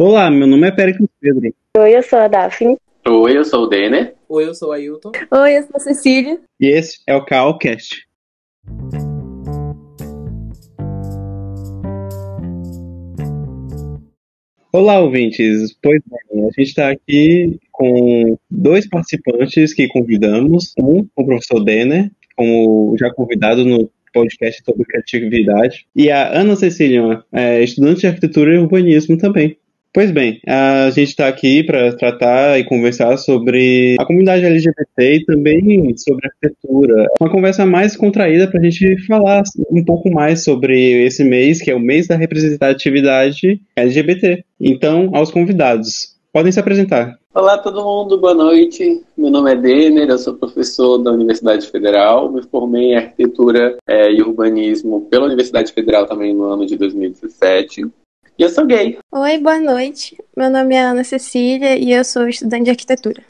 Olá, meu nome é Péricles Pedro. Oi, eu sou a Daphne. Oi, eu sou o Denner. Oi, eu sou a Ailton. Oi, eu sou a Cecília. E esse é o Calcast. Olá, ouvintes. Pois bem, a gente está aqui com dois participantes que convidamos. Um, o professor Denner, como já convidado no podcast sobre criatividade, e a Ana Cecília, é, estudante de arquitetura e urbanismo também. Pois bem, a gente está aqui para tratar e conversar sobre a comunidade LGBT e também sobre arquitetura. Uma conversa mais contraída para a gente falar um pouco mais sobre esse mês, que é o mês da representatividade LGBT. Então, aos convidados, podem se apresentar. Olá todo mundo, boa noite. Meu nome é Denner, eu sou professor da Universidade Federal. Me formei em arquitetura é, e urbanismo pela Universidade Federal também no ano de 2017. E eu sou gay. Oi, boa noite. Meu nome é Ana Cecília e eu sou estudante de arquitetura.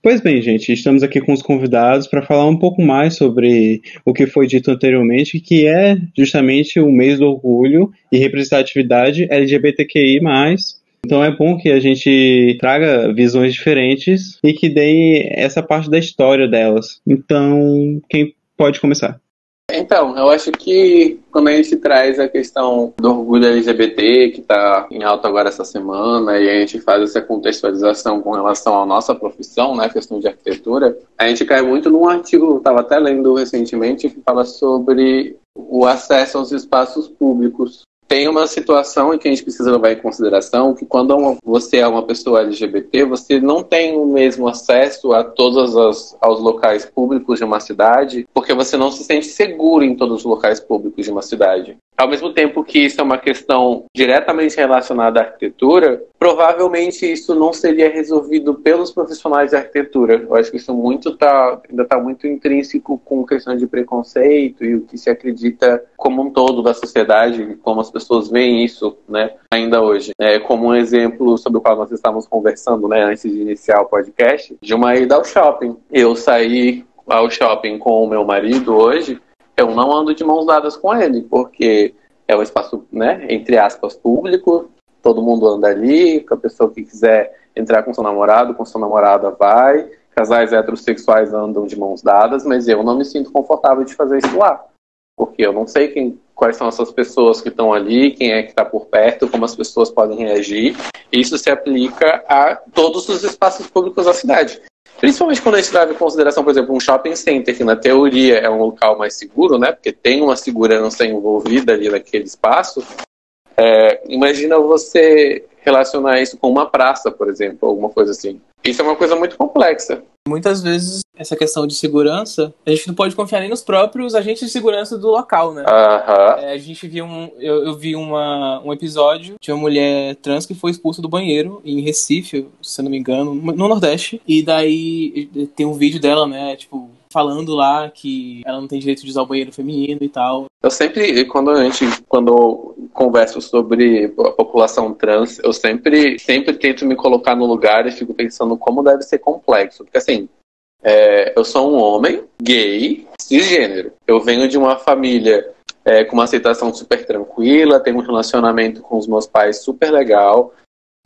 Pois bem, gente, estamos aqui com os convidados para falar um pouco mais sobre o que foi dito anteriormente, que é justamente o mês do orgulho e representatividade LGBTQI+. Então é bom que a gente traga visões diferentes e que dê essa parte da história delas. Então, quem pode começar? Então, eu acho que quando a gente traz a questão do orgulho LGBT, que está em alta agora essa semana, e a gente faz essa contextualização com relação à nossa profissão, né, questão de arquitetura, a gente cai muito num artigo, estava até lendo recentemente, que fala sobre o acesso aos espaços públicos tem uma situação em que a gente precisa levar em consideração que quando você é uma pessoa LGBT, você não tem o mesmo acesso a todos os, aos locais públicos de uma cidade, porque você não se sente seguro em todos os locais públicos de uma cidade. Ao mesmo tempo que isso é uma questão diretamente relacionada à arquitetura, provavelmente isso não seria resolvido pelos profissionais de arquitetura. Eu acho que isso muito tá, ainda está muito intrínseco com questão de preconceito e o que se acredita como um todo da sociedade, como as pessoas veem isso, né, ainda hoje. É, como um exemplo sobre o qual nós estávamos conversando, né, antes de iniciar o podcast, de uma ida ao shopping. Eu saí ao shopping com o meu marido hoje eu não ando de mãos dadas com ele, porque é um espaço, né, entre aspas, público, todo mundo anda ali, a pessoa que quiser entrar com seu namorado, com sua namorada vai, casais heterossexuais andam de mãos dadas, mas eu não me sinto confortável de fazer isso lá, porque eu não sei quem, quais são essas pessoas que estão ali, quem é que está por perto, como as pessoas podem reagir. Isso se aplica a todos os espaços públicos da cidade. Principalmente quando a gente leva em consideração, por exemplo, um shopping center, que na teoria é um local mais seguro, né? Porque tem uma segurança envolvida ali naquele espaço. É, imagina você relacionar isso com uma praça, por exemplo, alguma coisa assim. Isso é uma coisa muito complexa. Muitas vezes, essa questão de segurança, a gente não pode confiar nem nos próprios agentes de segurança do local, né? Uhum. É, a gente viu um. Eu, eu, vi uma, um episódio de uma mulher trans que foi expulsa do banheiro em Recife, se não me engano, no Nordeste. E daí tem um vídeo dela, né? Tipo, falando lá que ela não tem direito de usar o banheiro feminino e tal. Eu sempre, quando a gente, quando converso sobre a população trans, eu sempre, sempre tento me colocar no lugar e fico pensando como deve ser complexo. Porque assim, é, eu sou um homem gay, cisgênero. Eu venho de uma família é, com uma aceitação super tranquila, tenho um relacionamento com os meus pais super legal,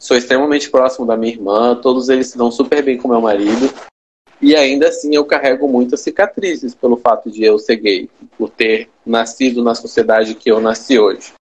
sou extremamente próximo da minha irmã, todos eles se dão super bem com meu marido. E ainda assim eu carrego muitas cicatrizes pelo fato de eu ser gay, por ter nascido na sociedade que eu nasci hoje.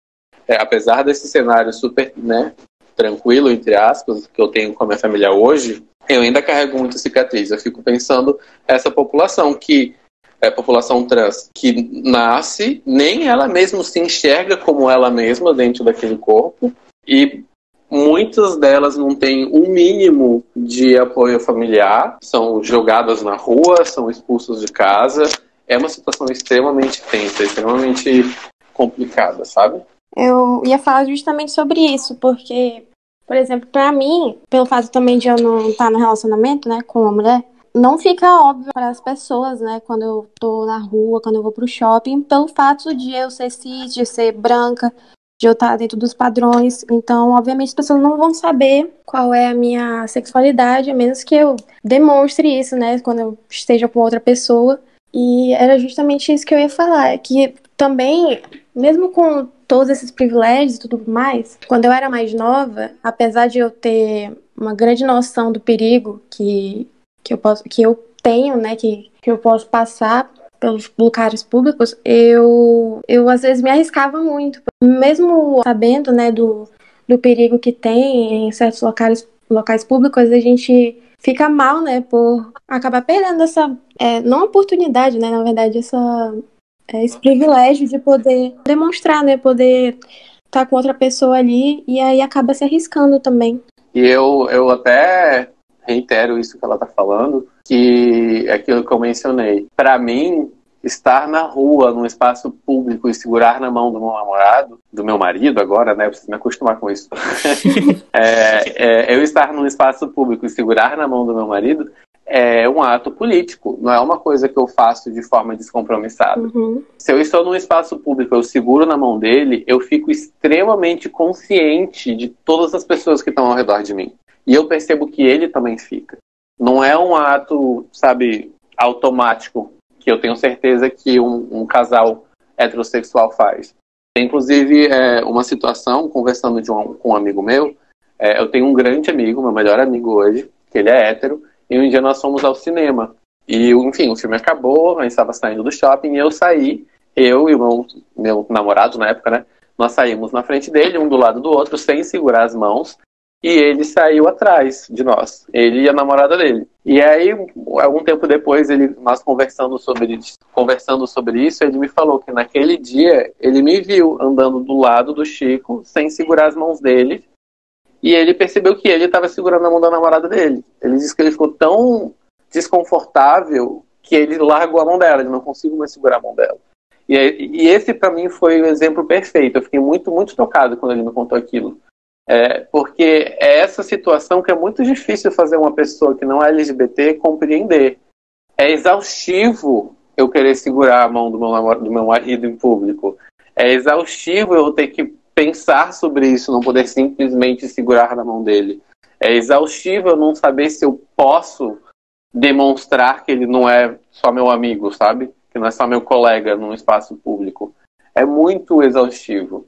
É, apesar desse cenário super né, tranquilo, entre aspas, que eu tenho com a minha família hoje, eu ainda carrego muita cicatriz. Eu fico pensando essa população que é população trans que nasce, nem ela mesma se enxerga como ela mesma dentro daquele corpo e Muitas delas não têm um mínimo de apoio familiar, são jogadas na rua, são expulsas de casa. É uma situação extremamente tensa, extremamente complicada, sabe? Eu ia falar justamente sobre isso, porque, por exemplo, para mim, pelo fato também de eu não estar no relacionamento, né, com uma mulher, não fica óbvio para as pessoas, né, quando eu tô na rua, quando eu vou pro shopping, pelo fato de eu ser cis, de ser branca, de eu estar dentro dos padrões. Então, obviamente, as pessoas não vão saber qual é a minha sexualidade, a menos que eu demonstre isso, né, quando eu esteja com outra pessoa. E era justamente isso que eu ia falar, que também mesmo com todos esses privilégios e tudo mais, quando eu era mais nova, apesar de eu ter uma grande noção do perigo que, que, eu, posso, que eu tenho, né, que, que eu posso passar pelos lugares públicos, eu, eu às vezes me arriscava muito. Mesmo sabendo, né, do, do perigo que tem em certos locais, locais públicos, a gente fica mal, né, por acabar perdendo essa, é, não oportunidade, né, na verdade, essa, é, esse privilégio de poder demonstrar, né, poder estar tá com outra pessoa ali e aí acaba se arriscando também. E eu, eu até reitero isso que ela está falando, que é aquilo que eu mencionei. Para mim, estar na rua, num espaço público e segurar na mão do meu namorado, do meu marido agora, né? Eu preciso me acostumar com isso. é, é, eu estar num espaço público e segurar na mão do meu marido é um ato político, não é uma coisa que eu faço de forma descompromissada. Uhum. Se eu estou num espaço público, eu seguro na mão dele, eu fico extremamente consciente de todas as pessoas que estão ao redor de mim. E eu percebo que ele também fica. Não é um ato, sabe, automático, que eu tenho certeza que um, um casal heterossexual faz. Inclusive, é, uma situação, conversando um, com um amigo meu, é, eu tenho um grande amigo, meu melhor amigo hoje, que ele é hétero, e um dia nós fomos ao cinema. E, enfim, o filme acabou, a gente estava saindo do shopping, e eu saí, eu e o meu, meu namorado na época, né? Nós saímos na frente dele, um do lado do outro, sem segurar as mãos, e ele saiu atrás de nós, ele e a namorada dele. E aí, algum tempo depois, ele, nós conversando sobre, conversando sobre isso, ele me falou que naquele dia ele me viu andando do lado do Chico, sem segurar as mãos dele, e ele percebeu que ele estava segurando a mão da namorada dele. Ele disse que ele ficou tão desconfortável que ele largou a mão dela, ele não conseguiu mais segurar a mão dela. E, e esse, para mim, foi o exemplo perfeito. Eu fiquei muito, muito tocado quando ele me contou aquilo. É, porque é essa situação que é muito difícil fazer uma pessoa que não é LGBT compreender. É exaustivo eu querer segurar a mão do meu, do meu marido em público. É exaustivo eu ter que pensar sobre isso, não poder simplesmente segurar na mão dele. É exaustivo eu não saber se eu posso demonstrar que ele não é só meu amigo, sabe? Que não é só meu colega num espaço público. É muito exaustivo.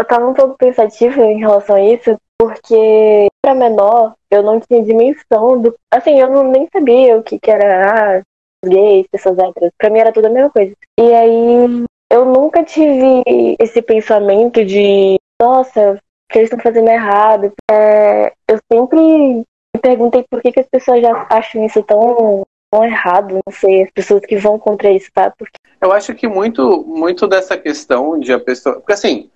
Eu tava um pouco pensativa em relação a isso, porque para menor eu não tinha dimensão do. Assim, eu não, nem sabia o que, que era ah, gays, pessoas héteras. Pra mim era tudo a mesma coisa. E aí eu nunca tive esse pensamento de, nossa, o que eles estão fazendo errado. É, eu sempre me perguntei por que, que as pessoas já acham isso tão, tão errado, não sei, as pessoas que vão contra isso, tá? Porque... Eu acho que muito, muito dessa questão de a pessoa. Porque assim,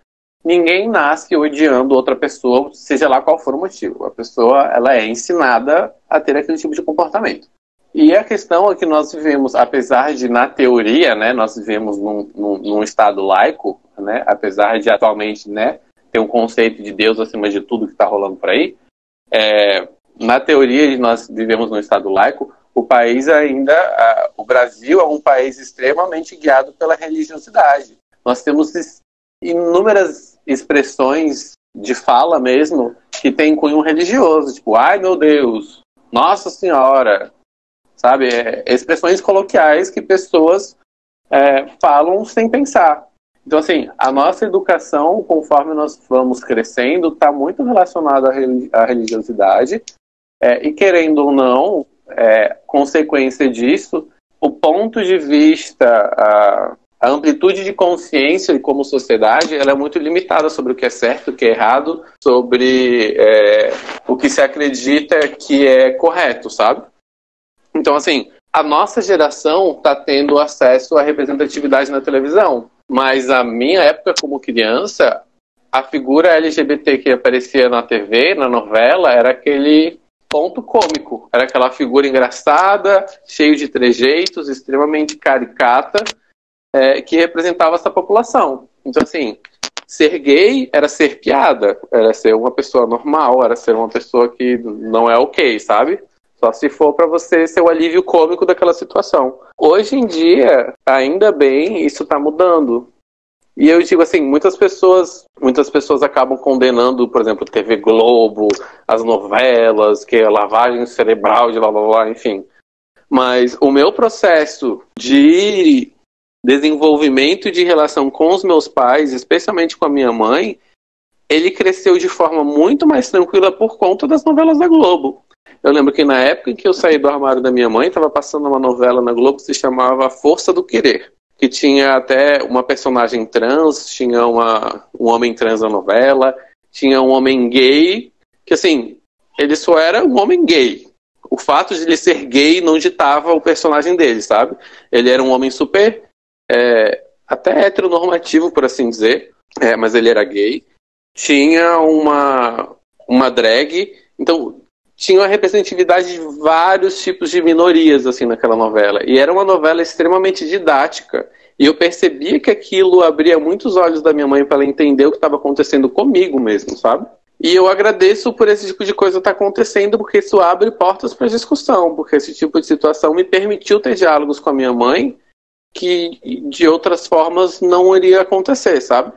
ninguém nasce odiando outra pessoa, seja lá qual for o motivo. A pessoa ela é ensinada a ter aquele tipo de comportamento. E a questão é que nós vivemos, apesar de, na teoria, né, nós vivemos num, num, num Estado laico, né, apesar de atualmente né, ter um conceito de Deus acima de tudo que está rolando por aí, é, na teoria nós vivemos num Estado laico, o país ainda, a, o Brasil é um país extremamente guiado pela religiosidade. Nós temos inúmeras expressões de fala mesmo que tem cunho religioso, tipo, ai meu Deus, Nossa Senhora, sabe? É, expressões coloquiais que pessoas é, falam sem pensar. Então, assim, a nossa educação, conforme nós vamos crescendo, está muito relacionada à religiosidade. É, e querendo ou não, é, consequência disso, o ponto de vista, a, amplitude de consciência como sociedade, ela é muito limitada sobre o que é certo, o que é errado, sobre é, o que se acredita que é correto, sabe? Então, assim, a nossa geração está tendo acesso à representatividade na televisão, mas a minha época como criança, a figura LGBT que aparecia na TV, na novela, era aquele ponto cômico. Era aquela figura engraçada, cheio de trejeitos, extremamente caricata, é, que representava essa população. Então, assim, ser gay era ser piada, era ser uma pessoa normal, era ser uma pessoa que não é ok, sabe? Só se for para você ser o alívio cômico daquela situação. Hoje em dia, ainda bem, isso está mudando. E eu digo assim, muitas pessoas, muitas pessoas acabam condenando, por exemplo, TV Globo, as novelas, que é lavagem cerebral de lá, lá, lá, enfim. Mas o meu processo de desenvolvimento de relação com os meus pais, especialmente com a minha mãe, ele cresceu de forma muito mais tranquila por conta das novelas da Globo. Eu lembro que na época em que eu saí do armário da minha mãe, estava passando uma novela na Globo que se chamava Força do Querer, que tinha até uma personagem trans, tinha uma, um homem trans na novela, tinha um homem gay, que assim, ele só era um homem gay. O fato de ele ser gay não ditava o personagem dele, sabe? Ele era um homem super, é, até heteronormativo, por assim dizer, é, mas ele era gay. Tinha uma, uma drag, então tinha a representatividade de vários tipos de minorias assim naquela novela. E era uma novela extremamente didática. E eu percebia que aquilo abria muitos olhos da minha mãe para ela entender o que estava acontecendo comigo mesmo, sabe? E eu agradeço por esse tipo de coisa estar tá acontecendo, porque isso abre portas para discussão, porque esse tipo de situação me permitiu ter diálogos com a minha mãe que de outras formas não iria acontecer, sabe?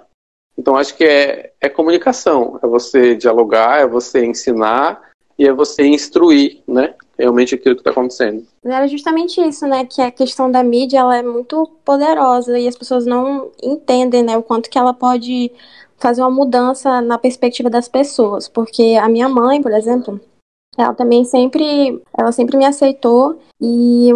Então acho que é, é comunicação, é você dialogar, é você ensinar e é você instruir, né? Realmente aquilo que está acontecendo. Era justamente isso, né? Que a questão da mídia ela é muito poderosa e as pessoas não entendem, né? O quanto que ela pode fazer uma mudança na perspectiva das pessoas, porque a minha mãe, por exemplo, ela também sempre, ela sempre me aceitou e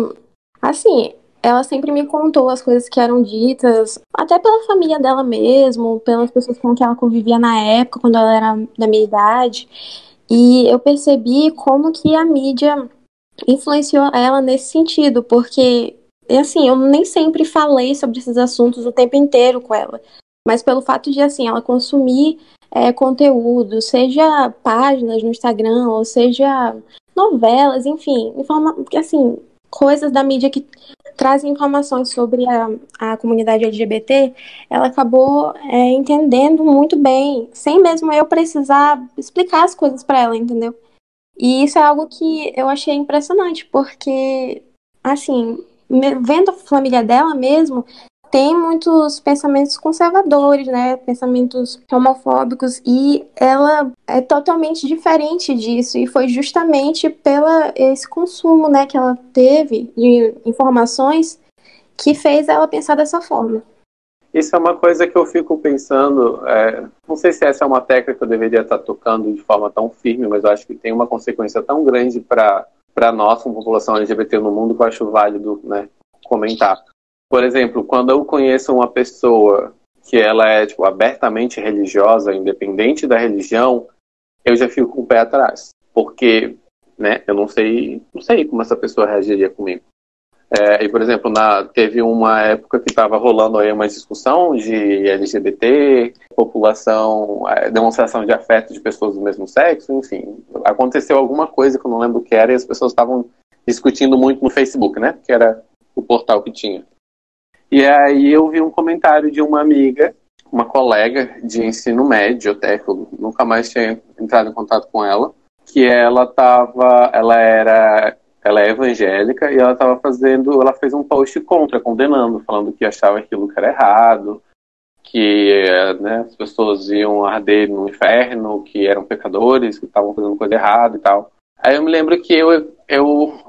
assim, ela sempre me contou as coisas que eram ditas, até pela família dela mesmo, pelas pessoas com quem ela convivia na época, quando ela era da minha idade. E eu percebi como que a mídia influenciou ela nesse sentido, porque assim, eu nem sempre falei sobre esses assuntos o tempo inteiro com ela, mas pelo fato de assim, ela consumir é, conteúdo, seja páginas no Instagram, ou seja novelas, enfim, informa assim, coisas da mídia que trazem informações sobre a, a comunidade LGBT, ela acabou é, entendendo muito bem, sem mesmo eu precisar explicar as coisas para ela, entendeu? E isso é algo que eu achei impressionante, porque, assim, vendo a família dela mesmo, tem muitos pensamentos conservadores, né? Pensamentos homofóbicos e ela é totalmente diferente disso e foi justamente pela esse consumo, né, que ela teve de informações que fez ela pensar dessa forma. Isso é uma coisa que eu fico pensando. É, não sei se essa é uma técnica que eu deveria estar tocando de forma tão firme, mas eu acho que tem uma consequência tão grande para para nós, como população LGBT no mundo, que eu acho válido né, comentar. Por exemplo, quando eu conheço uma pessoa que ela é tipo, abertamente religiosa, independente da religião, eu já fico com o pé atrás. Porque né, eu não sei, não sei como essa pessoa reagiria comigo. É, e, por exemplo, na, teve uma época que estava rolando aí uma discussão de LGBT, população, é, demonstração de afeto de pessoas do mesmo sexo, enfim. Aconteceu alguma coisa que eu não lembro o que era e as pessoas estavam discutindo muito no Facebook, né? Que era o portal que tinha. E aí eu vi um comentário de uma amiga, uma colega de ensino médio até, que eu nunca mais tinha entrado em contato com ela, que ela tava, ela era, ela é evangélica e ela estava fazendo, ela fez um post contra, condenando, falando que achava aquilo que era errado, que né, as pessoas iam arder no inferno, que eram pecadores, que estavam fazendo coisa errada e tal. Aí eu me lembro que eu, eu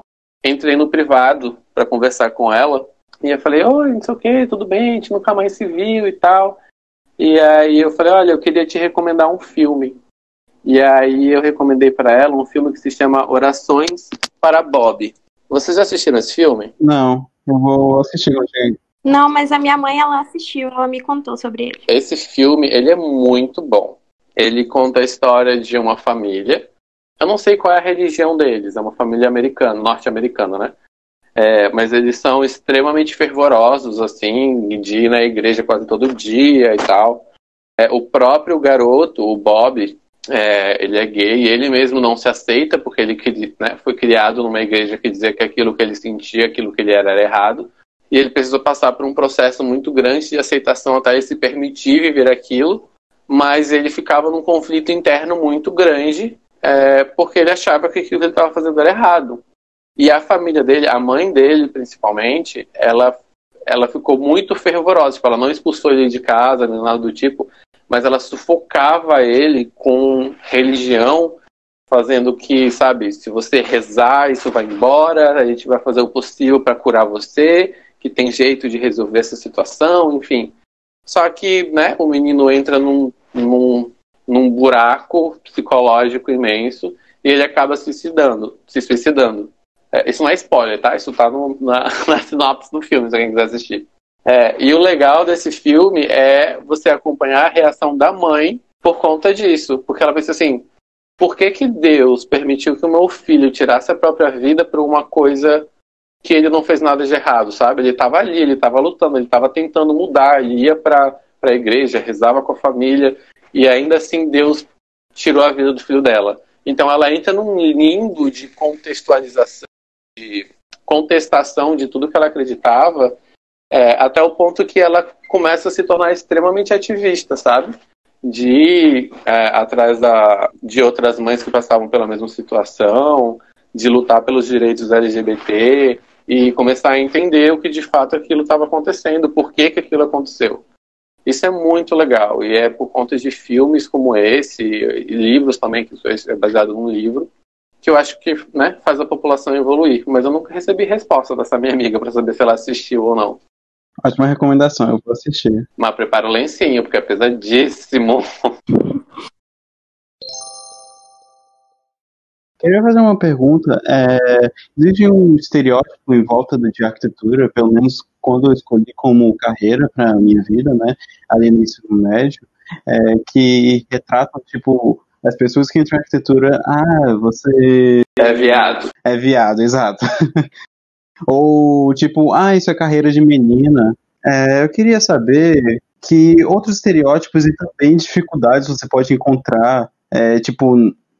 entrei no privado para conversar com ela e eu falei, oi, não sei o que, tudo bem, a gente nunca mais se viu e tal. E aí eu falei, olha, eu queria te recomendar um filme. E aí eu recomendei para ela um filme que se chama Orações para Bob. Vocês já assistiram esse filme? Não, eu vou assistir hoje. Não, mas a minha mãe ela assistiu, ela me contou sobre ele. Esse filme, ele é muito bom. Ele conta a história de uma família. Eu não sei qual é a religião deles, é uma família americana, norte-americana, né? É, mas eles são extremamente fervorosos, assim, de ir na igreja quase todo dia e tal. É, o próprio garoto, o Bob, é, ele é gay ele mesmo não se aceita porque ele né, foi criado numa igreja que dizia que aquilo que ele sentia, aquilo que ele era, era errado. E ele precisou passar por um processo muito grande de aceitação até ele se permitir viver aquilo, mas ele ficava num conflito interno muito grande é, porque ele achava que aquilo que ele estava fazendo era errado. E a família dele, a mãe dele principalmente, ela, ela ficou muito fervorosa. Tipo, ela não expulsou ele de casa, nem nada do tipo, mas ela sufocava ele com religião, fazendo que, sabe, se você rezar, isso vai embora, a gente vai fazer o possível para curar você, que tem jeito de resolver essa situação, enfim. Só que, né, o menino entra num, num, num buraco psicológico imenso e ele acaba se suicidando. Se suicidando. É, isso não é spoiler, tá? Isso tá no, na, na sinopse do filme, se alguém quiser assistir. É, e o legal desse filme é você acompanhar a reação da mãe por conta disso. Porque ela pensa assim: por que, que Deus permitiu que o meu filho tirasse a própria vida por uma coisa que ele não fez nada de errado, sabe? Ele estava ali, ele estava lutando, ele estava tentando mudar, ele ia para a igreja, rezava com a família, e ainda assim Deus tirou a vida do filho dela. Então ela entra num limbo de contextualização, de contestação de tudo que ela acreditava, é, até o ponto que ela começa a se tornar extremamente ativista, sabe? De ir é, atrás da, de outras mães que passavam pela mesma situação, de lutar pelos direitos LGBT, e começar a entender o que de fato aquilo estava acontecendo, por que, que aquilo aconteceu. Isso é muito legal, e é por conta de filmes como esse, e livros também, que é baseado num livro, que eu acho que né, faz a população evoluir. Mas eu nunca recebi resposta dessa minha amiga para saber se ela assistiu ou não. Ótima recomendação, eu vou assistir. Mas prepara o lencinho, porque é pesadíssimo. Queria fazer uma pergunta. É, existe um estereótipo em volta de arquitetura, pelo menos quando eu escolhi como carreira para minha vida, né, ali no ensino médio, é, que retratam, tipo, as pessoas que entram em arquitetura, ah, você... É viado. É viado, exato. Ou, tipo, ah, isso é carreira de menina. É, eu queria saber que outros estereótipos e também dificuldades você pode encontrar, é, tipo,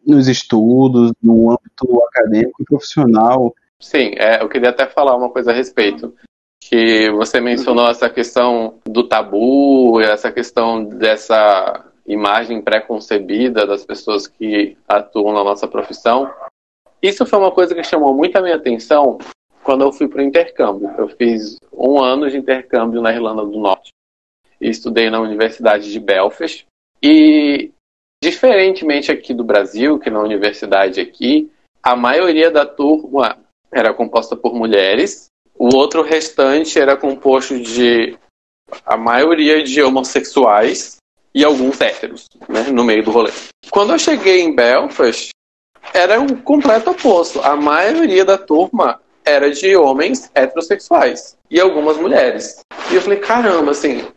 nos estudos, no âmbito acadêmico e profissional. Sim, é, eu queria até falar uma coisa a respeito. Que você mencionou essa questão do tabu, essa questão dessa imagem pré-concebida das pessoas que atuam na nossa profissão. Isso foi uma coisa que chamou muito a minha atenção quando eu fui para o intercâmbio. Eu fiz um ano de intercâmbio na Irlanda do Norte. E estudei na Universidade de Belfast. E Diferentemente aqui do Brasil, que na universidade aqui, a maioria da turma era composta por mulheres, o outro restante era composto de a maioria de homossexuais e alguns héteros, né, no meio do rolê. Quando eu cheguei em Belfast, era o completo oposto. A maioria da turma era de homens heterossexuais e algumas mulheres. E eu falei, caramba, assim,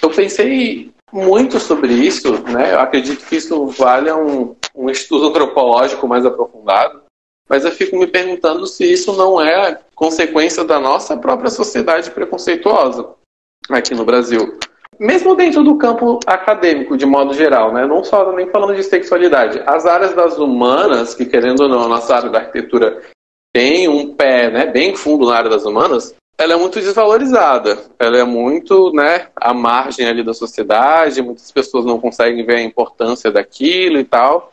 eu pensei muito sobre isso, né? Eu acredito que isso vale um, um estudo antropológico mais aprofundado, mas eu fico me perguntando se isso não é consequência da nossa própria sociedade preconceituosa aqui no Brasil. Mesmo dentro do campo acadêmico, de modo geral, né? não só nem falando de sexualidade. As áreas das humanas, que querendo ou não, a nossa área da arquitetura tem um pé né, bem fundo na área das humanas, ela é muito desvalorizada. Ela é muito, né, à margem ali da sociedade. Muitas pessoas não conseguem ver a importância daquilo e tal.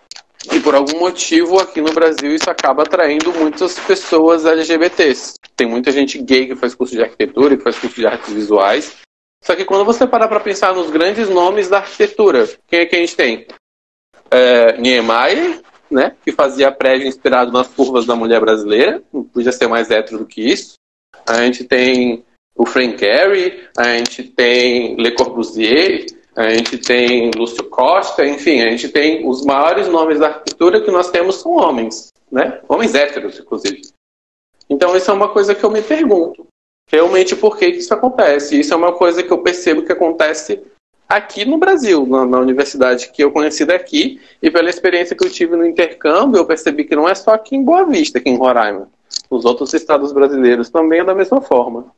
E por algum motivo aqui no Brasil isso acaba atraindo muitas pessoas LGBTs. Tem muita gente gay que faz curso de arquitetura, que faz curso de artes visuais. Só que quando você parar para pensar nos grandes nomes da arquitetura, quem é que a gente tem? É, Niemeyer, né, que fazia prédio inspirado nas curvas da mulher brasileira, não podia ser mais hétero do que isso a gente tem o Frank Gehry, a gente tem Le Corbusier, a gente tem Lúcio Costa, enfim, a gente tem os maiores nomes da arquitetura que nós temos são homens, né? Homens héteros, inclusive. Então, isso é uma coisa que eu me pergunto. Realmente, por que isso acontece? Isso é uma coisa que eu percebo que acontece aqui no Brasil, na, na, universidade que eu conheci daqui, e pela experiência que eu tive no intercâmbio, eu percebi que não é só aqui em Boa Vista, aqui em Roraima. Os outros estados brasileiros também é da mesma forma.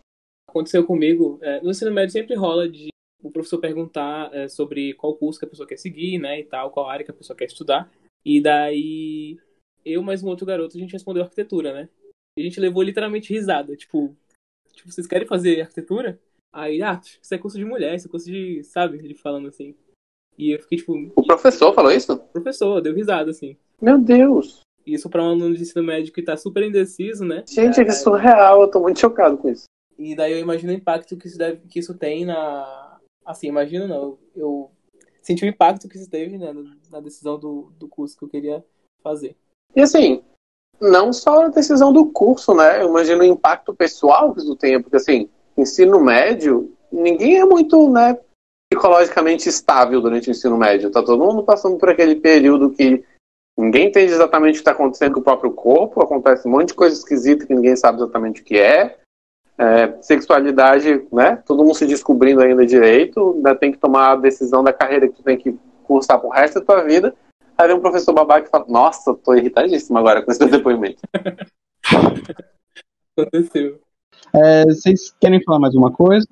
Aconteceu comigo, é, no ensino médio sempre rola de o professor perguntar é, sobre qual curso que a pessoa quer seguir, né, e tal, qual área que a pessoa quer estudar. E daí, eu mais um outro garoto, a gente respondeu arquitetura, né? E a gente levou literalmente risada, tipo, tipo, vocês querem fazer arquitetura? Aí, ah, isso é curso de mulher, isso é curso de, sabe, ele falando assim. E eu fiquei tipo. O professor falou isso? O professor, deu risada, assim. Meu Deus. Isso para um aluno de ensino médio que tá super indeciso, né? Gente, é, que surreal, eu tô muito chocado com isso. E daí eu imagino o impacto que isso, deve, que isso tem na. Assim, imagino não. Eu senti o impacto que isso teve né, na decisão do, do curso que eu queria fazer. E assim, não só a decisão do curso, né? Eu imagino o impacto pessoal que isso tem, porque assim, ensino médio, ninguém é muito, né, psicologicamente estável durante o ensino médio. Tá todo mundo passando por aquele período que ninguém entende exatamente o que está acontecendo com o próprio corpo, acontece um monte de coisa esquisita que ninguém sabe exatamente o que é. é sexualidade, né? Todo mundo se descobrindo ainda direito, ainda tem que tomar a decisão da carreira que tu tem que cursar pro resto da tua vida. Aí vem um professor babaca que fala, nossa, tô irritadíssimo agora com esse depoimento. Aconteceu. É, vocês querem falar mais uma coisa?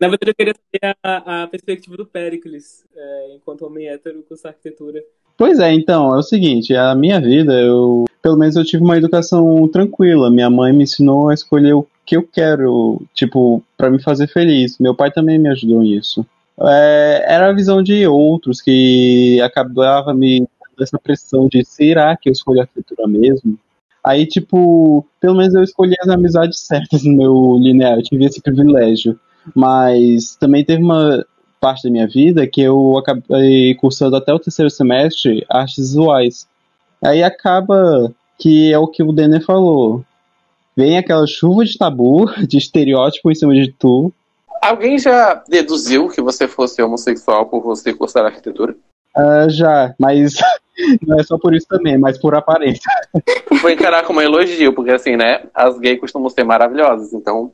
Na verdade, eu queria saber a, a perspectiva do Pericles, é, enquanto homem hétero, cursar arquitetura. Pois é, então, é o seguinte, a minha vida, eu, pelo menos eu tive uma educação tranquila. Minha mãe me ensinou a escolher o que eu quero, tipo, para me fazer feliz. Meu pai também me ajudou nisso. É, era a visão de outros que acabava me dando essa pressão de será que eu escolho arquitetura mesmo? Aí, tipo, pelo menos eu escolhi as amizades certas no meu linear, eu tive esse privilégio. Mas também teve uma parte da minha vida que eu acabei cursando até o terceiro semestre artes visuais. Aí acaba que é o que o Denner falou. Vem aquela chuva de tabu, de estereótipo em cima de tu. Alguém já deduziu que você fosse homossexual por você cursar arquitetura? Uh, já, mas não é só por isso também, mas por aparência. Vou encarar como um elogio, porque assim, né? As gays costumam ser maravilhosas, então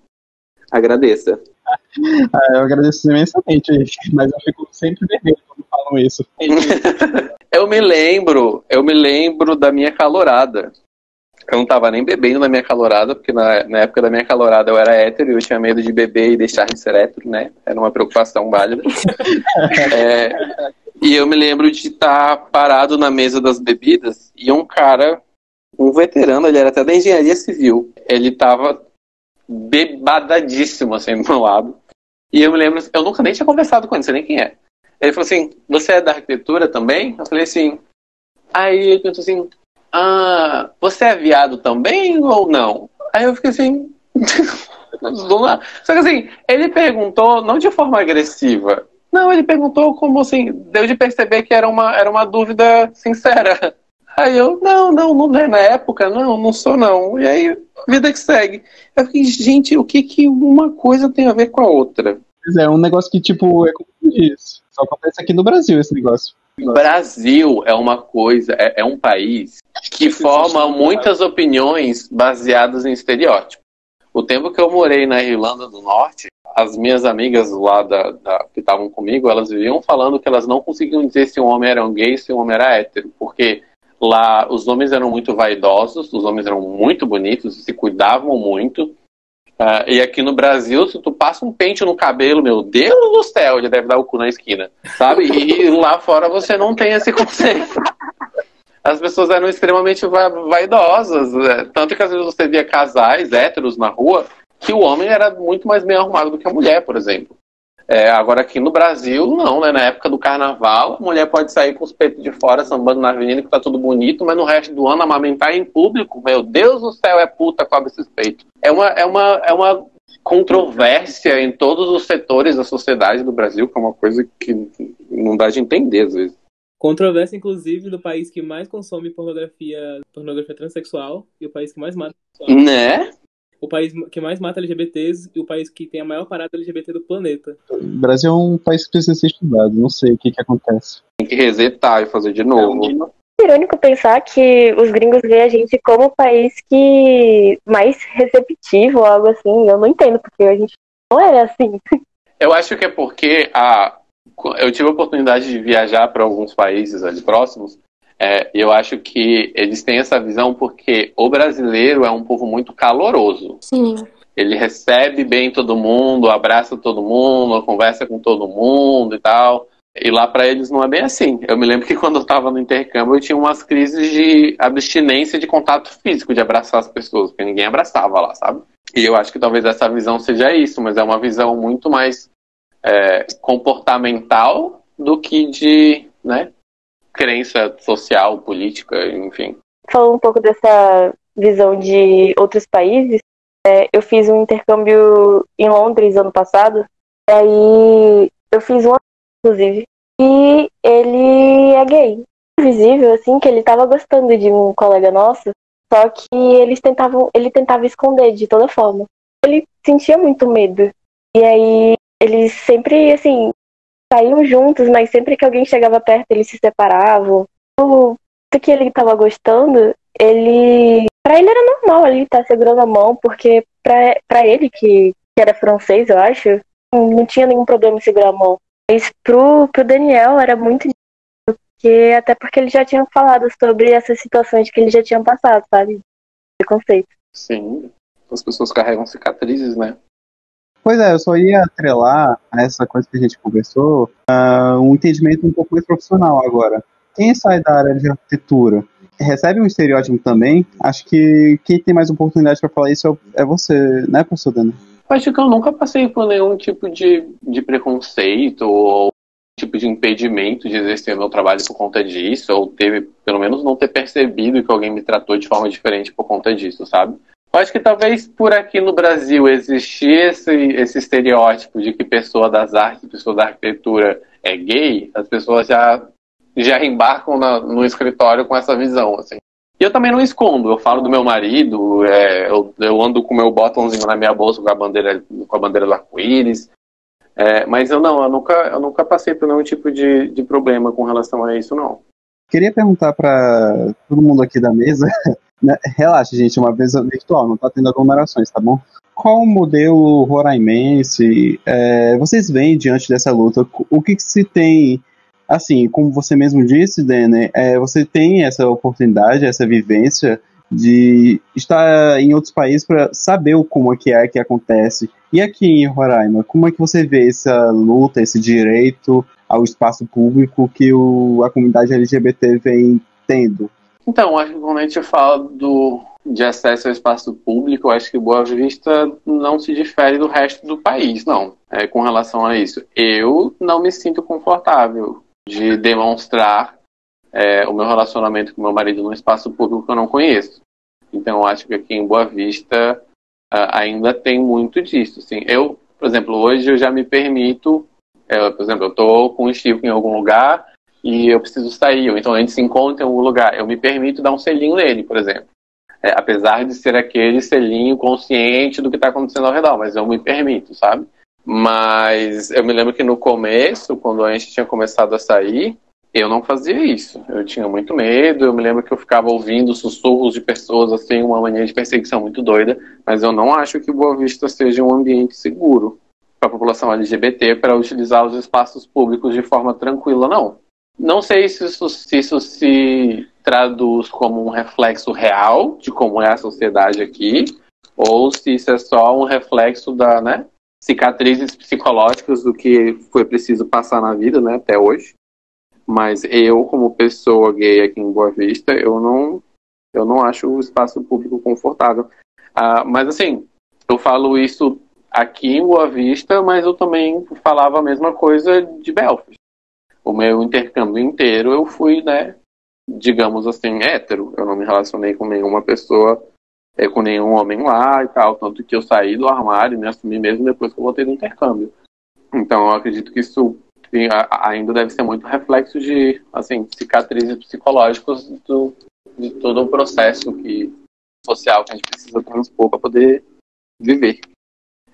agradeça. Ah, eu agradeço imensamente, mas eu fico sempre vermelho quando falam isso. eu me lembro, eu me lembro da minha calorada. Eu não tava nem bebendo na minha calorada, porque na, na época da minha calorada eu era hétero e eu tinha medo de beber e deixar de ser hétero, né? Era uma preocupação válida. é, e eu me lembro de estar parado na mesa das bebidas e um cara, um veterano, ele era até da engenharia civil, ele tava bebadadíssimo assim do meu lado. E eu me lembro, eu nunca nem tinha conversado com ele, não sei nem quem é. Ele falou assim: Você é da arquitetura também? Eu falei assim. Aí ele perguntou assim: Ah, você é viado também ou não? Aí eu fiquei assim. Só que assim, ele perguntou não de forma agressiva, não, ele perguntou como assim, deu de perceber que era uma, era uma dúvida sincera. Aí eu, não, não, não é na época, não, não sou não. E aí, vida que segue. Eu fiquei, gente, o que que uma coisa tem a ver com a outra? Pois é, um negócio que, tipo, é como diz, só acontece aqui no Brasil esse negócio. Brasil é uma coisa, é, é um país que forma muitas opiniões baseadas em estereótipos. O tempo que eu morei na Irlanda do Norte, as minhas amigas lá da, da que estavam comigo, elas viviam falando que elas não conseguiam dizer se um homem era um gay, se um homem era hétero, porque lá os homens eram muito vaidosos, os homens eram muito bonitos, se cuidavam muito. Uh, e aqui no Brasil, se tu passa um pente no cabelo, meu Deus do céu, ele deve dar o cu na esquina, sabe? E lá fora você não tem esse conceito. As pessoas eram extremamente vaidosas, né? tanto que às vezes você via casais héteros na rua que o homem era muito mais bem arrumado do que a mulher, por exemplo. É, agora aqui no Brasil, não, né? Na época do carnaval, a mulher pode sair com os peitos de fora, sambando na avenida, que tá tudo bonito, mas no resto do ano, amamentar em público, meu Deus do céu, é puta, cobre esses peitos. É uma, é uma, é uma controvérsia em todos os setores da sociedade do Brasil, que é uma coisa que não dá de entender, às vezes. Controvérsia, inclusive, do país que mais consome pornografia, pornografia transexual e o país que mais mata. Né? o país que mais mata LGBTs e o país que tem a maior parada LGBT do planeta. O Brasil é um país que precisa ser estudado, não sei o que, que acontece. Tem que resetar e fazer de novo. É irônico pensar que os gringos veem a gente como o país que mais receptivo, algo assim. Eu não entendo, porque a gente não era assim. Eu acho que é porque a, eu tive a oportunidade de viajar para alguns países ali próximos é, eu acho que eles têm essa visão porque o brasileiro é um povo muito caloroso. Sim. Ele recebe bem todo mundo, abraça todo mundo, conversa com todo mundo e tal. E lá para eles não é bem assim. Eu me lembro que quando eu estava no intercâmbio eu tinha umas crises de abstinência de contato físico, de abraçar as pessoas, porque ninguém abraçava lá, sabe? E eu acho que talvez essa visão seja isso, mas é uma visão muito mais é, comportamental do que de, né, crença social, política, enfim. Falando um pouco dessa visão de outros países, é, eu fiz um intercâmbio em Londres ano passado, aí eu fiz um inclusive, e ele é gay. Visível, assim, que ele tava gostando de um colega nosso, só que eles tentavam, ele tentava esconder de toda forma. Ele sentia muito medo E aí eles sempre, assim, saíam juntos, mas sempre que alguém chegava perto, eles se separavam. O que ele tava gostando, ele. Pra ele era normal ele estar tá segurando a mão, porque pra, pra ele, que, que era francês, eu acho, não tinha nenhum problema em segurar a mão. Mas pro, pro Daniel era muito porque até porque ele já tinha falado sobre essas situações que ele já tinha passado, sabe? Preconceito. Sim. As pessoas carregam cicatrizes, né? Pois é, eu só ia atrelar a essa coisa que a gente conversou uh, um entendimento um pouco mais profissional agora. Quem sai da área de arquitetura recebe um estereótipo também? Acho que quem tem mais oportunidade para falar isso é, é você, né, professor Dana? Acho que eu nunca passei por nenhum tipo de, de preconceito ou tipo de impedimento de exercer meu trabalho por conta disso, ou teve, pelo menos, não ter percebido que alguém me tratou de forma diferente por conta disso, sabe? Acho que talvez por aqui no Brasil existisse esse, esse estereótipo de que pessoa das artes, pessoa da arquitetura é gay, as pessoas já, já embarcam na, no escritório com essa visão, assim. E eu também não escondo, eu falo do meu marido, é, eu, eu, ando com meu botãozinho na minha bolsa com a bandeira, com a bandeira do arco-íris. É, mas eu não, eu nunca, eu nunca passei por nenhum tipo de, de problema com relação a isso, não. Queria perguntar para todo mundo aqui da mesa Né, relaxa, gente, uma vez virtual, não tá tendo aglomerações, tá bom? Qual o modelo roraimense é, vocês veem diante dessa luta? O que, que se tem, assim, como você mesmo disse, Dene, é, você tem essa oportunidade, essa vivência de estar em outros países para saber como é que é que acontece. E aqui em Roraima, como é que você vê essa luta, esse direito ao espaço público que o, a comunidade LGBT vem tendo? Então, acho que quando a gente fala do, de acesso ao espaço público, acho que Boa Vista não se difere do resto do país, não, é, com relação a isso. Eu não me sinto confortável de demonstrar é, o meu relacionamento com meu marido num espaço público que eu não conheço. Então, acho que aqui em Boa Vista ainda tem muito disso. Assim. Eu, por exemplo, hoje eu já me permito, é, por exemplo, eu estou com o Chico em algum lugar, e eu preciso sair, ou então a gente se encontra em algum lugar, eu me permito dar um selinho nele, por exemplo. É, apesar de ser aquele selinho consciente do que está acontecendo ao redor, mas eu me permito, sabe? Mas eu me lembro que no começo, quando a gente tinha começado a sair, eu não fazia isso. Eu tinha muito medo. Eu me lembro que eu ficava ouvindo sussurros de pessoas, assim, uma mania de perseguição muito doida. Mas eu não acho que Boa Vista seja um ambiente seguro para a população LGBT para utilizar os espaços públicos de forma tranquila, não. Não sei se isso, se isso se traduz como um reflexo real de como é a sociedade aqui, ou se isso é só um reflexo da, né, cicatrizes psicológicas do que foi preciso passar na vida, né, até hoje. Mas eu, como pessoa gay aqui em Boa Vista, eu não, eu não acho o espaço público confortável. Ah, mas assim, eu falo isso aqui em Boa Vista, mas eu também falava a mesma coisa de Belfast o meu intercâmbio inteiro eu fui, né, digamos assim, hétero. Eu não me relacionei com nenhuma pessoa, é, com nenhum homem lá e tal. Tanto que eu saí do armário e me assumi mesmo depois que eu voltei do intercâmbio. Então eu acredito que isso ainda deve ser muito reflexo de, assim, cicatrizes psicológicas do, de todo o processo que, social que a gente precisa transpor para poder viver.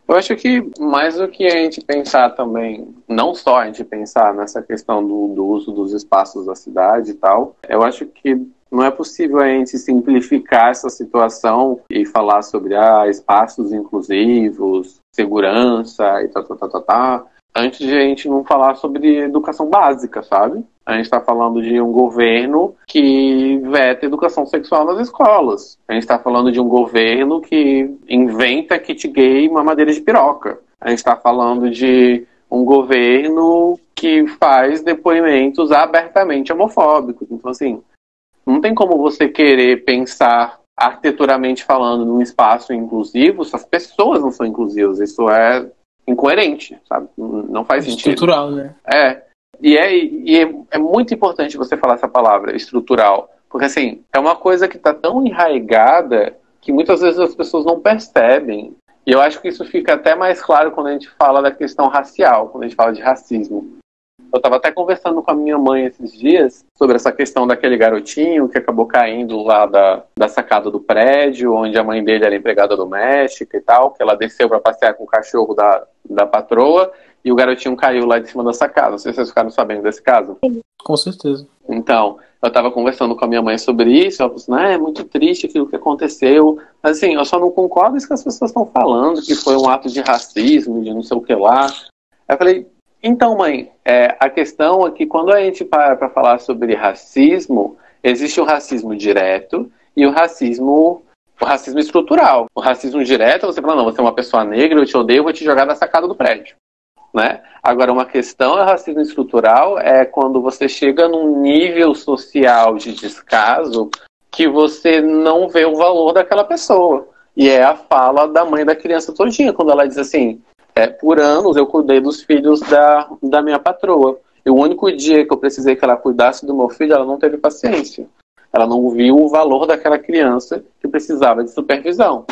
Eu acho que mais do que a gente pensar também, não só a gente pensar nessa questão do, do uso dos espaços da cidade e tal, eu acho que não é possível a gente simplificar essa situação e falar sobre ah, espaços inclusivos, segurança e tal, tal, tal, tal, antes de a gente não falar sobre educação básica, sabe? A gente está falando de um governo que veta educação sexual nas escolas. A gente está falando de um governo que inventa kit gay mamadeira de piroca. A gente está falando de um governo que faz depoimentos abertamente homofóbicos. Então, assim, não tem como você querer pensar arquiteturamente falando num espaço inclusivo se as pessoas não são inclusivas. Isso é incoerente, sabe? Não faz sentido. Estrutural, né? É. E, é, e é, é, muito importante você falar essa palavra, estrutural. Porque, assim, é uma coisa que está tão enraigada que muitas vezes as pessoas não percebem. E eu acho que isso fica até mais claro quando a gente fala da questão racial, quando a gente fala de racismo. Eu estava até conversando com a minha mãe esses dias sobre essa questão daquele garotinho que acabou caindo lá da, da sacada do prédio, onde a mãe dele era empregada doméstica e tal, que ela desceu para passear com o cachorro da, da patroa e o garotinho caiu lá de cima da sacada. Não sei se vocês ficaram sabendo desse caso. Com certeza. Então, eu estava conversando com a minha mãe sobre isso, ela falou assim, ah, é muito triste aquilo que aconteceu, mas assim, eu só não concordo com isso que as pessoas estão falando, que foi um ato de racismo, de não sei o que lá. Aí eu falei, então, mãe, é, a questão é que quando a gente para para falar sobre racismo, existe o racismo direto e o racismo o racismo estrutural. O racismo direto, você fala, não, você é uma pessoa negra, eu te odeio, eu vou te jogar da sacada do prédio. Né? Agora, uma questão é racismo estrutural, é quando você chega num nível social de descaso que você não vê o valor daquela pessoa. E é a fala da mãe da criança todinha, quando ela diz assim, é, por anos eu cuidei dos filhos da, da minha patroa. E o único dia que eu precisei que ela cuidasse do meu filho, ela não teve paciência. Ela não viu o valor daquela criança que precisava de supervisão.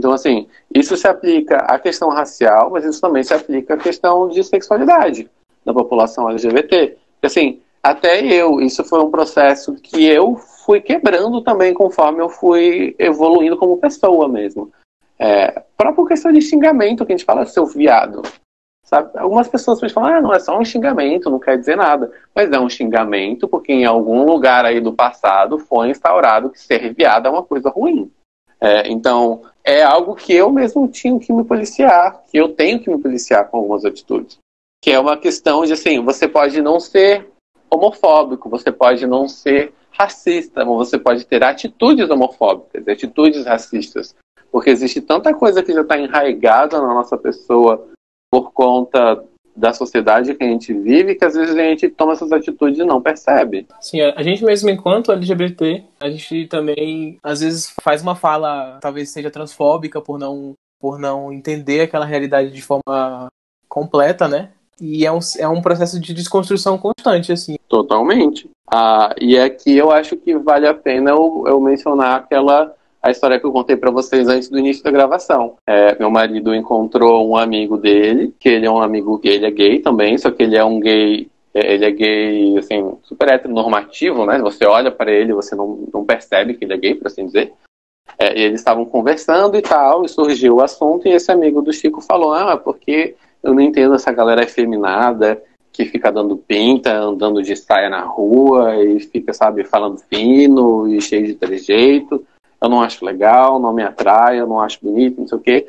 Então, assim, isso se aplica à questão racial, mas isso também se aplica à questão de sexualidade da população LGBT. Assim, até eu, isso foi um processo que eu fui quebrando também conforme eu fui evoluindo como pessoa mesmo. É, própria questão de xingamento, que a gente fala seu viado. Sabe? Algumas pessoas falam, ah, não, é só um xingamento, não quer dizer nada. Mas é um xingamento porque em algum lugar aí do passado foi instaurado que ser viado é uma coisa ruim. É, então, é algo que eu mesmo tinha que me policiar, que eu tenho que me policiar com algumas atitudes. Que é uma questão de, assim, você pode não ser homofóbico, você pode não ser racista, mas você pode ter atitudes homofóbicas, atitudes racistas. Porque existe tanta coisa que já está enraigada na nossa pessoa por conta da sociedade que a gente vive que às vezes a gente toma essas atitudes e não percebe. Sim, a gente mesmo enquanto LGBT, a gente também às vezes faz uma fala, talvez seja transfóbica por não por não entender aquela realidade de forma completa, né? E é um, é um processo de desconstrução constante, assim. Totalmente. Ah, e é eu acho que vale a pena eu, eu mencionar aquela a história que eu contei para vocês antes do início da gravação. É, meu marido encontrou um amigo dele, que ele é um amigo ele é gay também, só que ele é um gay é, ele é gay, assim, super heteronormativo, né? Você olha para ele, você não, não percebe que ele é gay, por assim dizer. É, e eles estavam conversando e tal, e surgiu o assunto, e esse amigo do Chico falou, ah, porque eu não entendo essa galera efeminada que fica dando pinta, andando de saia na rua, e fica, sabe, falando fino e cheio de trejeito eu não acho legal, não me atrai, eu não acho bonito, não sei o quê.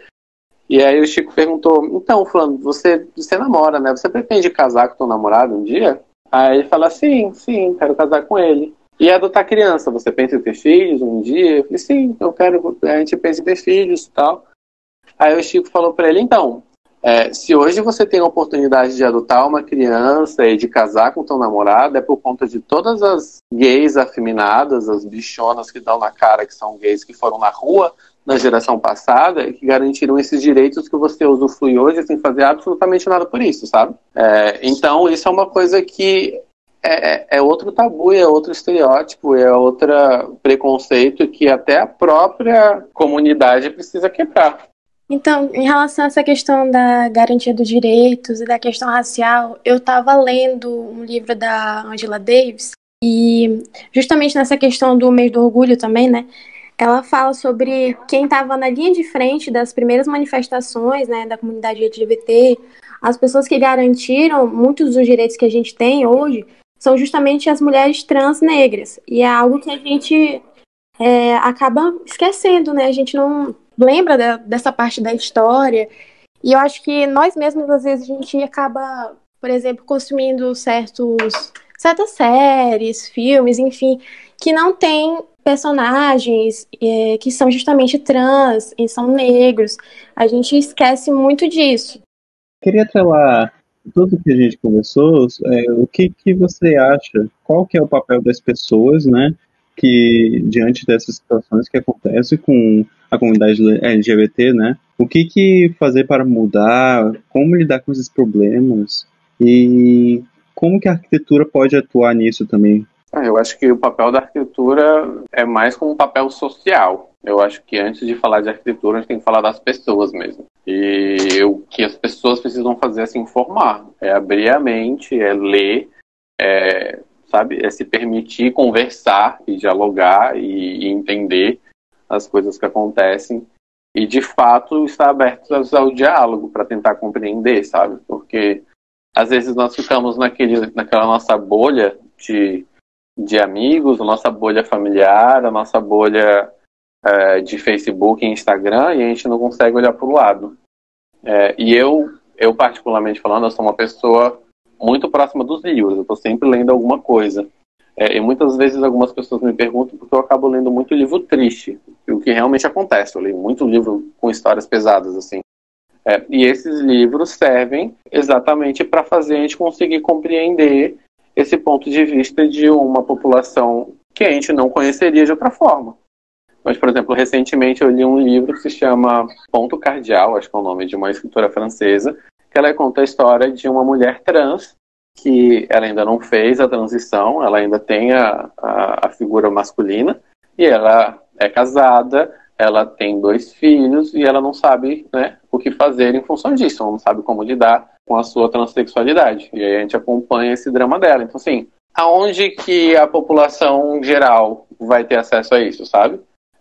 E aí o Chico perguntou, então, Fulano, você, você namora, né? Você pretende casar com teu namorado um dia? Aí ele fala, sim, sim, quero casar com ele. E adotar criança, você pensa em ter filhos um dia? Eu falei, sim, eu quero, a gente pensa em ter filhos e tal. Aí o Chico falou para ele, então, é, se hoje você tem a oportunidade de adotar uma criança e de casar com teu namorado, é por conta de todas as gays afeminadas, as bichonas que dão na cara que são gays que foram na rua na geração passada e que garantiram esses direitos que você usufrui hoje sem fazer absolutamente nada por isso, sabe? É, então, isso é uma coisa que é, é, é outro tabu, é outro estereótipo, é outro preconceito que até a própria comunidade precisa quebrar. Então, em relação a essa questão da garantia dos direitos e da questão racial, eu estava lendo um livro da Angela Davis e justamente nessa questão do mês do orgulho também, né? Ela fala sobre quem estava na linha de frente das primeiras manifestações, né, da comunidade LGBT, as pessoas que garantiram muitos dos direitos que a gente tem hoje são justamente as mulheres trans negras e é algo que a gente é, acaba esquecendo, né? A gente não lembra de, dessa parte da história. E eu acho que nós mesmos, às vezes, a gente acaba, por exemplo, consumindo certos, certas séries, filmes, enfim, que não tem personagens é, que são justamente trans e são negros. A gente esquece muito disso. Queria atrelar tudo que a gente conversou, é, o que, que você acha? Qual que é o papel das pessoas, né? Que diante dessas situações que acontecem com a comunidade LGBT, né? O que que fazer para mudar? Como lidar com esses problemas? E como que a arquitetura pode atuar nisso também? Ah, eu acho que o papel da arquitetura é mais como um papel social. Eu acho que antes de falar de arquitetura, a gente tem que falar das pessoas mesmo. E o que as pessoas precisam fazer é se informar, é abrir a mente, é ler, é, sabe, é se permitir conversar e dialogar e, e entender as coisas que acontecem e de fato estar abertos ao diálogo para tentar compreender, sabe? Porque às vezes nós ficamos naquele, naquela nossa bolha de, de amigos, a nossa bolha familiar, a nossa bolha é, de Facebook e Instagram e a gente não consegue olhar para o lado. É, e eu, eu particularmente falando, eu sou uma pessoa muito próxima dos livros, eu estou sempre lendo alguma coisa. É, e muitas vezes algumas pessoas me perguntam porque eu acabo lendo muito livro triste, o que realmente acontece. Eu leio muito livro com histórias pesadas, assim. É, e esses livros servem exatamente para fazer a gente conseguir compreender esse ponto de vista de uma população que a gente não conheceria de outra forma. Mas, por exemplo, recentemente eu li um livro que se chama Ponto Cardial, acho que é o nome de uma escritora francesa, que ela conta a história de uma mulher trans que ela ainda não fez a transição, ela ainda tem a, a, a figura masculina, e ela é casada, ela tem dois filhos e ela não sabe né, o que fazer em função disso, ela não sabe como lidar com a sua transexualidade. E aí a gente acompanha esse drama dela. Então, assim, aonde que a população geral vai ter acesso a isso, sabe?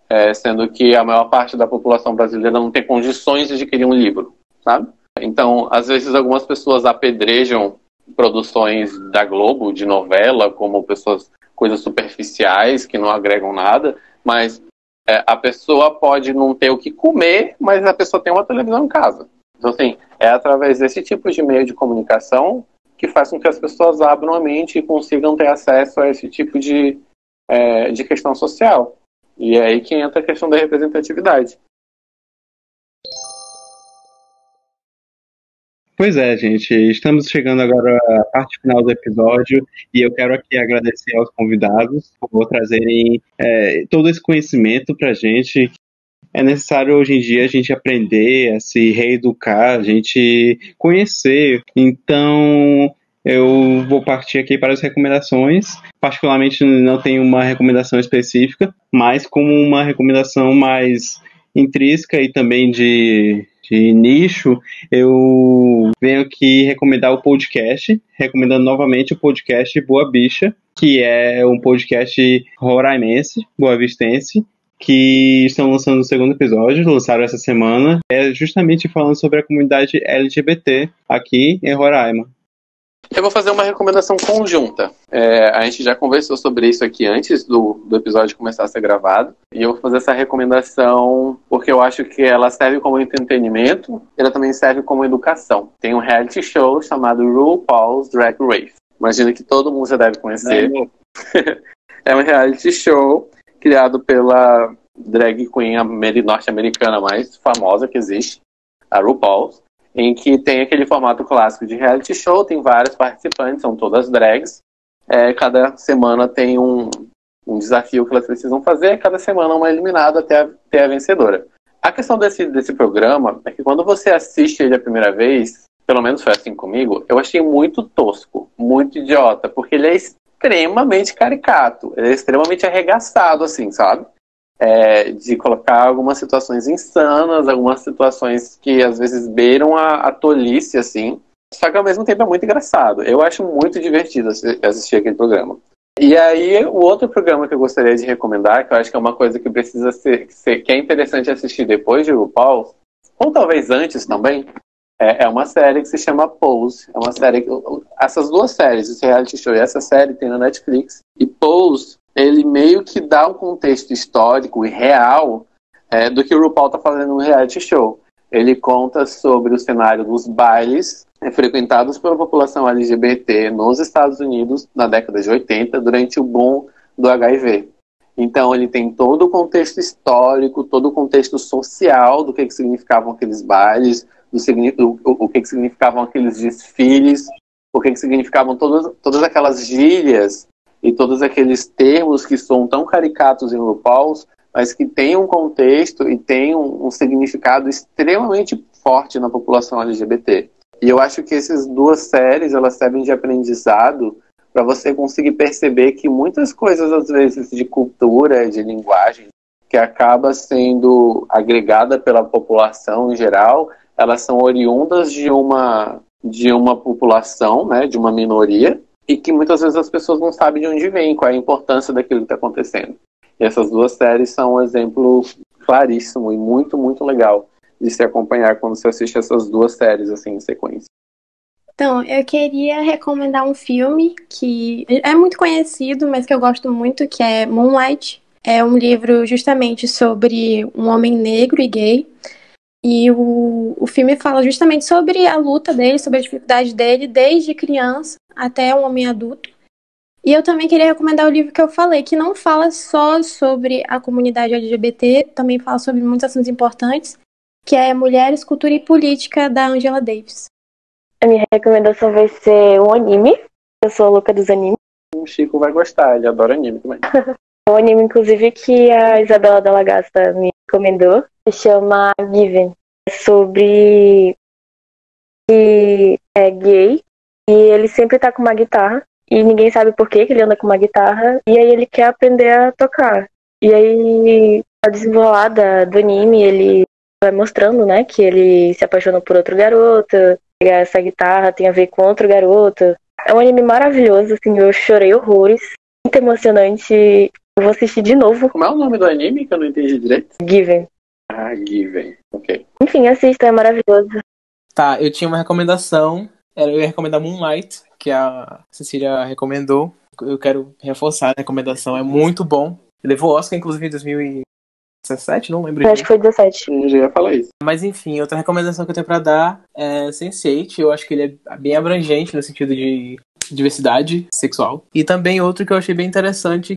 É, sendo que a maior parte da população brasileira não tem condições de adquirir um livro, sabe? Então, às vezes algumas pessoas apedrejam produções da Globo, de novela, como pessoas, coisas superficiais que não agregam nada, mas é, a pessoa pode não ter o que comer, mas a pessoa tem uma televisão em casa. Então, assim, é através desse tipo de meio de comunicação que faz com que as pessoas abram a mente e consigam ter acesso a esse tipo de, é, de questão social. E é aí que entra a questão da representatividade. Pois é, gente, estamos chegando agora à parte final do episódio e eu quero aqui agradecer aos convidados por trazerem é, todo esse conhecimento para a gente. É necessário hoje em dia a gente aprender a se reeducar, a gente conhecer. Então, eu vou partir aqui para as recomendações. Particularmente, não tenho uma recomendação específica, mas como uma recomendação mais intrínseca e também de de nicho, eu venho aqui recomendar o podcast, recomendando novamente o podcast Boa Bicha, que é um podcast roraimense, boavistense, que estão lançando o segundo episódio, lançaram essa semana, é justamente falando sobre a comunidade LGBT aqui em Roraima. Eu vou fazer uma recomendação conjunta. É, a gente já conversou sobre isso aqui antes do, do episódio começar a ser gravado. E eu vou fazer essa recomendação porque eu acho que ela serve como entretenimento ela também serve como educação. Tem um reality show chamado RuPaul's Drag Race. Imagina que todo mundo já deve conhecer. é um reality show criado pela drag queen norte-americana mais famosa que existe, a RuPaul's em que tem aquele formato clássico de reality show, tem vários participantes, são todas drags. É, cada semana tem um, um desafio que elas precisam fazer, cada semana uma eliminada até a, até a vencedora. A questão desse, desse programa é que quando você assiste ele a primeira vez, pelo menos foi assim comigo, eu achei muito tosco, muito idiota, porque ele é extremamente caricato, ele é extremamente arregaçado, assim, sabe? É, de colocar algumas situações insanas, algumas situações que às vezes beiram a, a tolice, assim. Só que ao mesmo tempo é muito engraçado. Eu acho muito divertido assistir aquele programa. E aí, o outro programa que eu gostaria de recomendar, que eu acho que é uma coisa que precisa ser, que é interessante assistir depois de RuPaul, ou talvez antes também, é, é uma série que se chama Pose. É uma série. Essas duas séries, esse reality show e essa série, tem na Netflix. E Pose ele meio que dá um contexto histórico e real é, do que o RuPaul está fazendo no reality show. Ele conta sobre o cenário dos bailes é, frequentados pela população LGBT nos Estados Unidos na década de 80, durante o boom do HIV. Então, ele tem todo o contexto histórico, todo o contexto social do que, que significavam aqueles bailes, do, o, o que, que significavam aqueles desfiles, o que, que significavam todas, todas aquelas gírias e todos aqueles termos que são tão caricatos em RuPaul's, mas que têm um contexto e têm um, um significado extremamente forte na população LGBT. E eu acho que essas duas séries elas servem de aprendizado para você conseguir perceber que muitas coisas às vezes de cultura, de linguagem, que acaba sendo agregada pela população em geral, elas são oriundas de uma de uma população, né, de uma minoria, e que muitas vezes as pessoas não sabem de onde vem, qual é a importância daquilo que está acontecendo. E essas duas séries são um exemplo claríssimo e muito, muito legal de se acompanhar quando você assiste essas duas séries assim em sequência. Então, eu queria recomendar um filme que é muito conhecido, mas que eu gosto muito, que é Moonlight. É um livro justamente sobre um homem negro e gay. E o, o filme fala justamente sobre a luta dele, sobre a dificuldade dele, desde criança até um homem adulto. E eu também queria recomendar o livro que eu falei, que não fala só sobre a comunidade LGBT, também fala sobre muitos assuntos importantes, que é Mulheres, Cultura e Política, da Angela Davis. A minha recomendação vai ser um anime. Eu sou a louca dos animes. O Chico vai gostar, ele adora anime também. um anime, inclusive, que a Isabela Dalla Gasta me recomendou. Se chama Given. É sobre que é gay e ele sempre tá com uma guitarra e ninguém sabe por que ele anda com uma guitarra e aí ele quer aprender a tocar. E aí a desenrolada do anime, ele vai mostrando, né, que ele se apaixonou por outro garoto, essa guitarra tem a ver com outro garoto. É um anime maravilhoso, assim, eu chorei horrores. Muito emocionante. Eu vou assistir de novo. Como é o nome do anime que eu não entendi direito? Given. Ah, Given. Ok. Enfim, assista, é maravilhoso. Tá, eu tinha uma recomendação. Eu ia recomendar Moonlight, que a Cecília recomendou. Eu quero reforçar a recomendação, é muito bom. Levou Oscar, inclusive, em 2000 17, não lembro. Acho que foi 17. Eu já ia falar isso. Mas enfim, outra recomendação que eu tenho pra dar é Sense8. Eu acho que ele é bem abrangente no sentido de diversidade sexual. E também outro que eu achei bem interessante,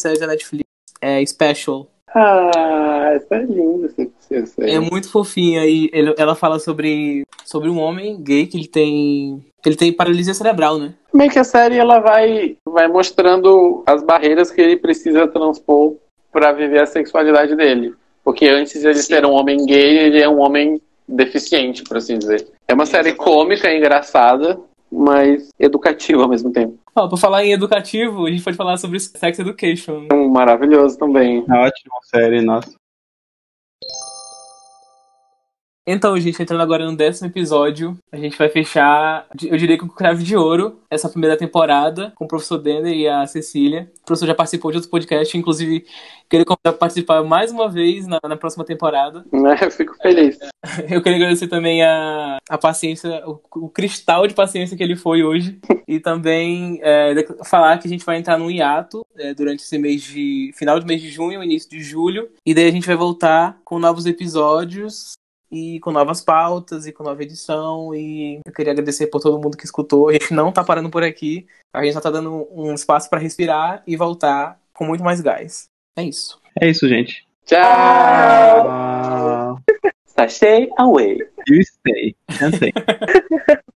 série da Netflix, é Special. Ah, é linda essa É muito fofinha e ele, ela fala sobre, sobre um homem gay que ele tem ele tem paralisia cerebral, né? Meio que a série ela vai vai mostrando as barreiras que ele precisa transpor para viver a sexualidade dele. Porque antes de ele Sim. ser um homem gay, ele é um homem deficiente, por assim dizer. É uma série cômica, engraçada, mas educativa ao mesmo tempo. Por falar em educativo, a gente pode falar sobre Sex Education. Um maravilhoso também. É ótima série, nossa. Então, gente, entrando agora no décimo episódio, a gente vai fechar, eu diria que com crave de ouro, essa primeira temporada, com o professor Denner e a Cecília. O professor já participou de outro podcast, inclusive queria participar mais uma vez na, na próxima temporada. Eu fico feliz. Eu queria agradecer também a, a paciência, o, o cristal de paciência que ele foi hoje. e também é, falar que a gente vai entrar num hiato é, durante esse mês de. final do mês de junho, início de julho. E daí a gente vai voltar com novos episódios e com novas pautas e com nova edição. E eu queria agradecer por todo mundo que escutou. A gente não tá parando por aqui. A gente só tá dando um espaço para respirar e voltar com muito mais gás. É isso. É isso, gente. Tchau! Sachei away. You stay. Cansei.